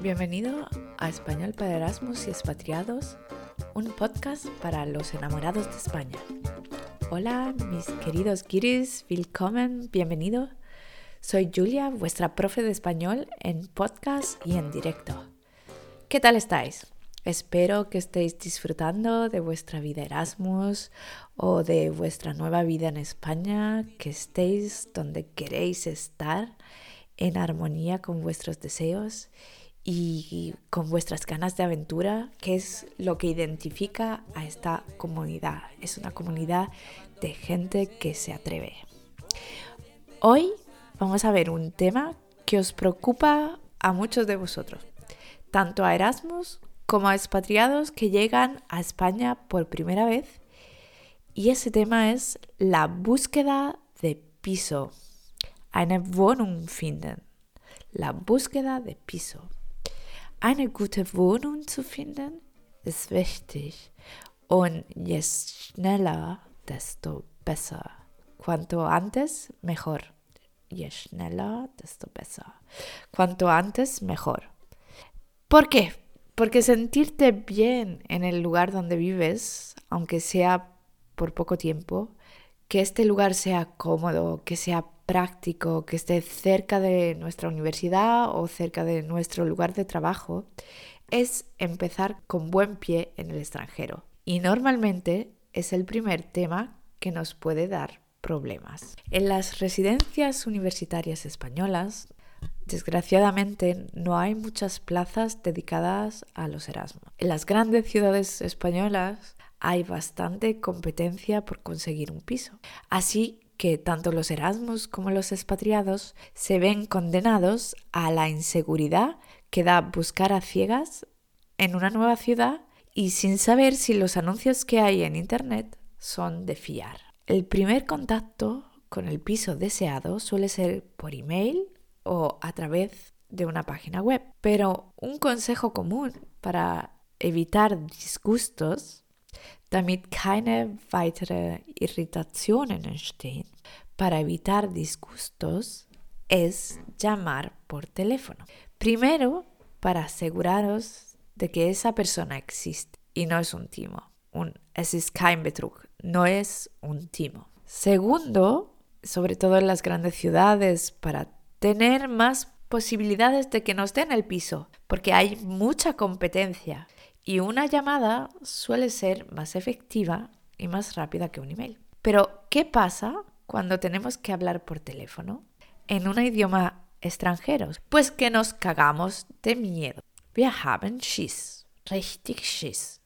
Bienvenido a Español para Erasmus y Expatriados, un podcast para los enamorados de España. Hola, mis queridos guiris, willkommen, bienvenido. Soy Julia, vuestra profe de español en podcast y en directo. ¿Qué tal estáis? Espero que estéis disfrutando de vuestra vida Erasmus o de vuestra nueva vida en España, que estéis donde queréis estar en armonía con vuestros deseos y con vuestras ganas de aventura, que es lo que identifica a esta comunidad. Es una comunidad de gente que se atreve. Hoy vamos a ver un tema que os preocupa a muchos de vosotros, tanto a Erasmus como a expatriados que llegan a España por primera vez. Y ese tema es la búsqueda de piso. Eine Wohnung finden. La búsqueda de piso. Eine gute Wohnung zu finden ist wichtig und je schneller, desto besser. Cuanto antes, mejor. Je schneller, desto besser. Cuanto antes, mejor. ¿Por qué? Porque sentirte bien en el lugar donde vives, aunque sea por poco tiempo, que este lugar sea cómodo, que sea práctico, que esté cerca de nuestra universidad o cerca de nuestro lugar de trabajo, es empezar con buen pie en el extranjero. Y normalmente es el primer tema que nos puede dar problemas. En las residencias universitarias españolas, desgraciadamente no hay muchas plazas dedicadas a los Erasmus. En las grandes ciudades españolas hay bastante competencia por conseguir un piso. Así que tanto los Erasmus como los expatriados se ven condenados a la inseguridad que da buscar a ciegas en una nueva ciudad y sin saber si los anuncios que hay en Internet son de fiar. El primer contacto con el piso deseado suele ser por email o a través de una página web, pero un consejo común para evitar disgustos damit keine weitere Irritationen entstehen. Para evitar disgustos es llamar por teléfono. Primero, para aseguraros de que esa persona existe y no es un timo. Un, es kein Betrug, no es un timo. Segundo, sobre todo en las grandes ciudades, para tener más posibilidades de que nos den el piso, porque hay mucha competencia. Y una llamada suele ser más efectiva y más rápida que un email. Pero, ¿qué pasa cuando tenemos que hablar por teléfono en un idioma extranjero? Pues que nos cagamos de miedo. Wir haben Schiss. Richtig Schiss.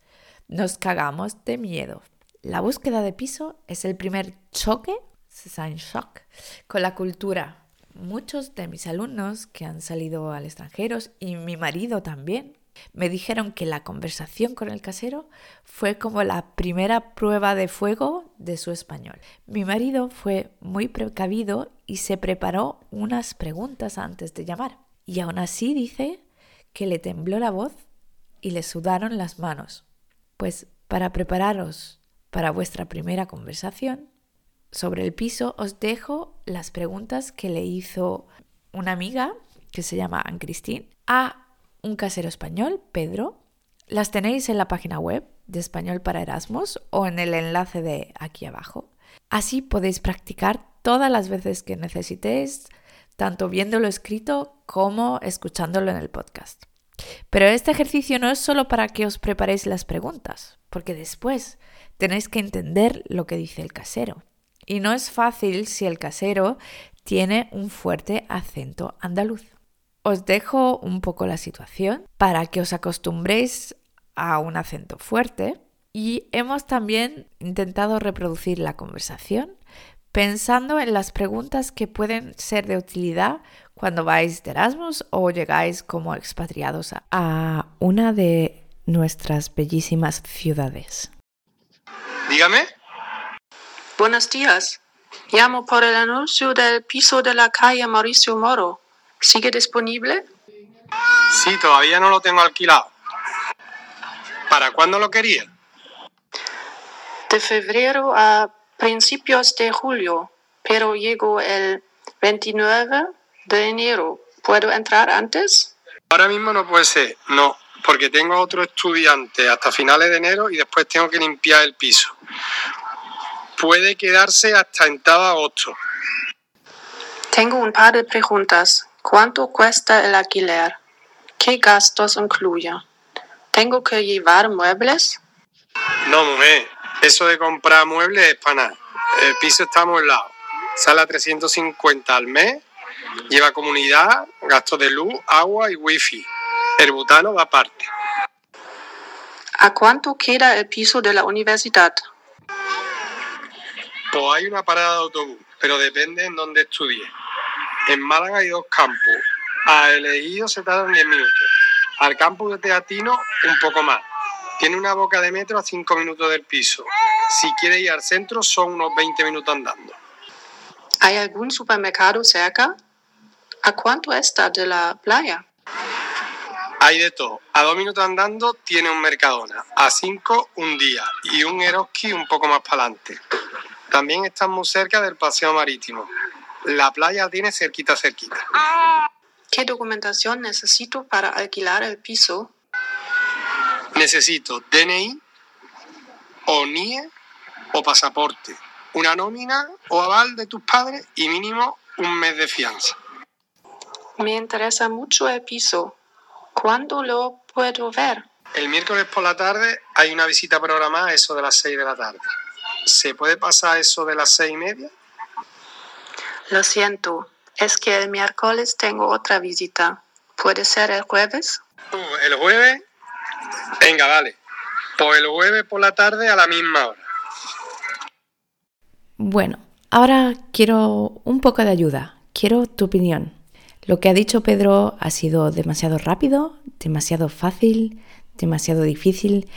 Nos cagamos de miedo. La búsqueda de piso es el primer choque, es un shock, con la cultura. Muchos de mis alumnos que han salido al extranjero y mi marido también me dijeron que la conversación con el casero fue como la primera prueba de fuego de su español. Mi marido fue muy precavido y se preparó unas preguntas antes de llamar. Y aún así dice que le tembló la voz y le sudaron las manos. Pues para prepararos para vuestra primera conversación sobre el piso os dejo las preguntas que le hizo una amiga que se llama Anne-Christine a un casero español, Pedro. Las tenéis en la página web de Español para Erasmus o en el enlace de aquí abajo. Así podéis practicar todas las veces que necesitéis, tanto viéndolo escrito como escuchándolo en el podcast. Pero este ejercicio no es solo para que os preparéis las preguntas, porque después tenéis que entender lo que dice el casero. Y no es fácil si el casero tiene un fuerte acento andaluz. Os dejo un poco la situación para que os acostumbréis a un acento fuerte y hemos también intentado reproducir la conversación, pensando en las preguntas que pueden ser de utilidad cuando vais de Erasmus o llegáis como expatriados a una de nuestras bellísimas ciudades. Dígame. Buenos días. Llamo por el anuncio del piso de la calle Mauricio Moro. ¿Sigue disponible? Sí, todavía no lo tengo alquilado. ¿Para cuándo lo quería? De febrero a principios de julio, pero llego el 29 de enero. ¿Puedo entrar antes? Ahora mismo no puede ser, no, porque tengo otro estudiante hasta finales de enero y después tengo que limpiar el piso. Puede quedarse hasta entrado agosto. Tengo un par de preguntas. ¿Cuánto cuesta el alquiler? ¿Qué gastos incluye? ¿Tengo que llevar muebles? No, mujer, eso de comprar muebles es para nada. El piso está amueblado. Sale a 350 al mes. Lleva comunidad, gastos de luz, agua y wifi. El butano va aparte. ¿A cuánto queda el piso de la universidad? Pues hay una parada de autobús, pero depende en dónde estudie. En Málaga hay dos campus. A elegido se tardan 10 minutos. Al campus de Teatino, un poco más. Tiene una boca de metro a 5 minutos del piso. Si quiere ir al centro, son unos 20 minutos andando. ¿Hay algún supermercado cerca? ¿A cuánto está de la playa? Hay de todo. A dos minutos andando tiene un Mercadona. A cinco, un día. Y un Eroski un poco más para adelante. También está muy cerca del paseo marítimo. La playa tiene cerquita, cerquita. ¿Qué documentación necesito para alquilar el piso? Necesito DNI o NIE o pasaporte, una nómina o aval de tus padres y mínimo un mes de fianza. Me interesa mucho el piso. ¿Cuándo lo puedo ver? El miércoles por la tarde hay una visita programada a eso de las 6 de la tarde. ¿Se puede pasar eso de las seis y media? Lo siento, es que el miércoles tengo otra visita. ¿Puede ser el jueves? Uh, ¿El jueves? Venga, vale. Pues el jueves por la tarde a la misma hora. Bueno, ahora quiero un poco de ayuda. Quiero tu opinión. Lo que ha dicho Pedro ha sido demasiado rápido, demasiado fácil, demasiado difícil.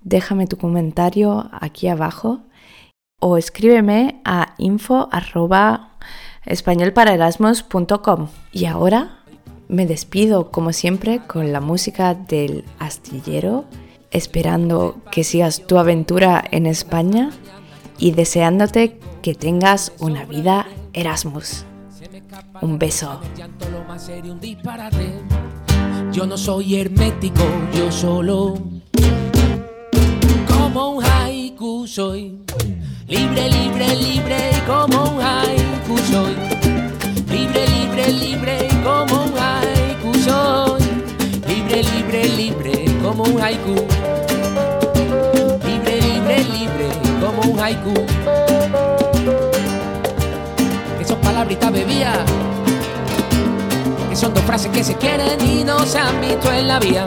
Déjame tu comentario aquí abajo o escríbeme a info españolparaerasmus.com. Y ahora me despido como siempre con la música del astillero, esperando que sigas tu aventura en España y deseándote que tengas una vida Erasmus. Un beso. Yo no soy hermético, yo solo como un haiku soy. Libre, libre, libre como un haiku Libre, libre, libre como un haiku soy. Libre, libre, libre como un haiku. Libre, libre, libre como un haiku. Son palabritas bebía. Que son dos frases que se quieren y no se han visto en la vía.